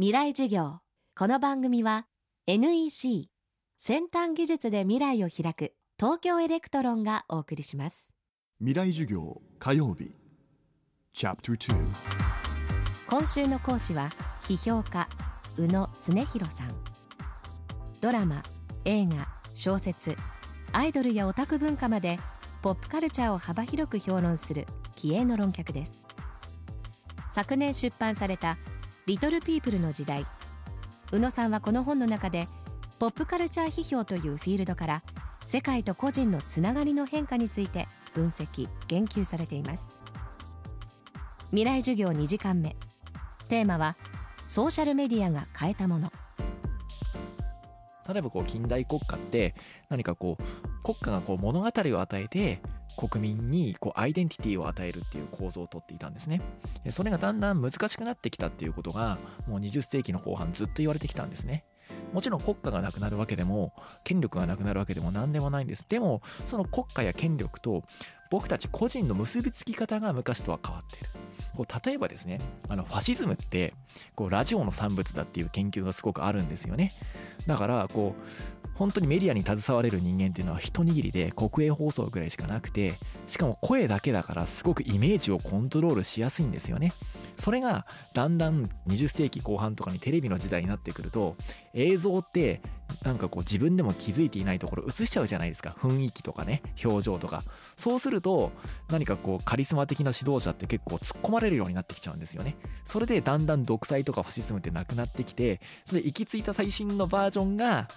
未来授業。この番組は NEC 先端技術で未来を開く東京エレクトロンがお送りします。未来授業火曜日。今週の講師は批評家宇野常寛さん。ドラマ映画小説アイドルやオタク文化までポップカルチャーを幅広く評論する気鋭の論客です。昨年出版されたリトルピープルの時代。宇野さんはこの本の中でポップカルチャー批評というフィールドから世界と個人のつながりの変化について分析言及されています。未来授業2時間目。テーマはソーシャルメディアが変えたもの。例えばこう近代国家って何かこう国家がこう物語を与えて国民にこうアイデンティティを与えるっていう構造をとっていたんですね。それがだんだん難しくなってきたっていうことがもう20世紀の後半ずっと言われてきたんですね。もちろん国家がなくなるわけでも権力がなくなるわけでも何でもないんです。でもその国家や権力と僕たち個人の結びつき方が昔とは変わっている。こう例えばですねあのファシズムってこうラジオの産物だっていう研究がすごくあるんですよね。だからこう本当にメディアに携われる人間っていうのは一握りで国営放送ぐらいしかなくてしかも声だけだからすごくイメージをコントロールしやすいんですよねそれがだんだん20世紀後半とかにテレビの時代になってくると映像ってなんかこう自分でも気づいていないところ映しちゃうじゃないですか。雰囲気とかね表情とか。そうすると何かこうカリスマ的な指導者って結構突っ込まれるようになってきちゃうんですよね。それでだんだん独裁とかファシズムってなくなってきてそれで行き着いた最新のバージョンが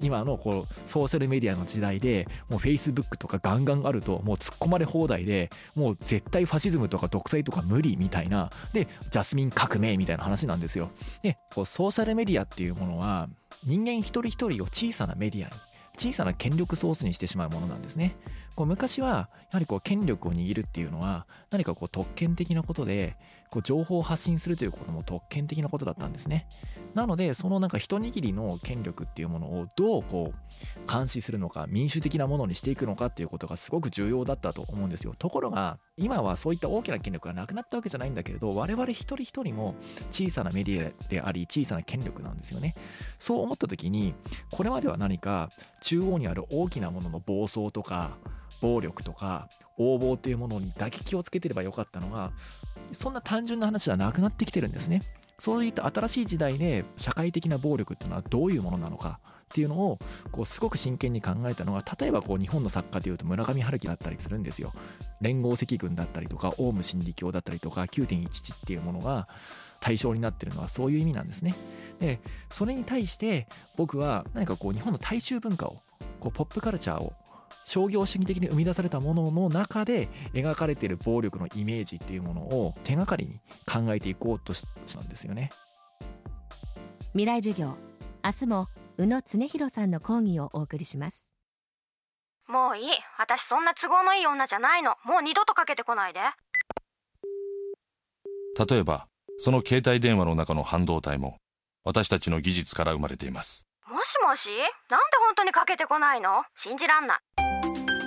今のこうソーシャルメディアの時代でもう Facebook とかガンガンあるともう突っ込まれ放題でもう絶対ファシズムとか独裁とか無理みたいな。でジャスミン革命みたいな話なんですよ。でこうソーシャルメディアっていうものは人間一人一人を小さなメディアに小さな権力ソースにしてしまうものなんですね。こう昔はやはりこう権力を握るっていうのは何かこう特権的なことでこう情報を発信するということも特権的なことだったんですね。なのでそのなんか一握りの権力っていうものをどうこう監視するのか民主的なものにしていくのかっていうことがすごく重要だったと思うんですよ。ところが今はそういった大きな権力がなくなったわけじゃないんだけれど我々一人一人も小さなメディアであり小さな権力なんですよね。そう思った時にこれまでは何か中央にある大きなものの暴走とか暴力とか横暴というものに打撃をつけてればよかったのがそんな単純な話ではなくなってきてるんですね。そういった新しい時代で社会的な暴力っていうのはどういうものなのかっていうのをこうすごく真剣に考えたのが例えばこう日本の作家でいうと村上春樹だったりするんですよ。連合赤軍だったりとかオウム真理教だったりとか9.11っていうものが対象になってるのはそういう意味なんですね。でそれに対して僕は何かこう日本の大衆文化をこうポップカルチャーを商業主義的に生み出されたものの中で描かれている暴力のイメージっていうものを手がかりに考えていこうとしたんですよね。未来授業。明日も宇野恒弘さんの講義をお送りします。もういい。私そんな都合のいい女じゃないの。もう二度とかけてこないで。例えばその携帯電話の中の半導体も私たちの技術から生まれています。もしもし？なんで本当にかけてこないの？信じらんない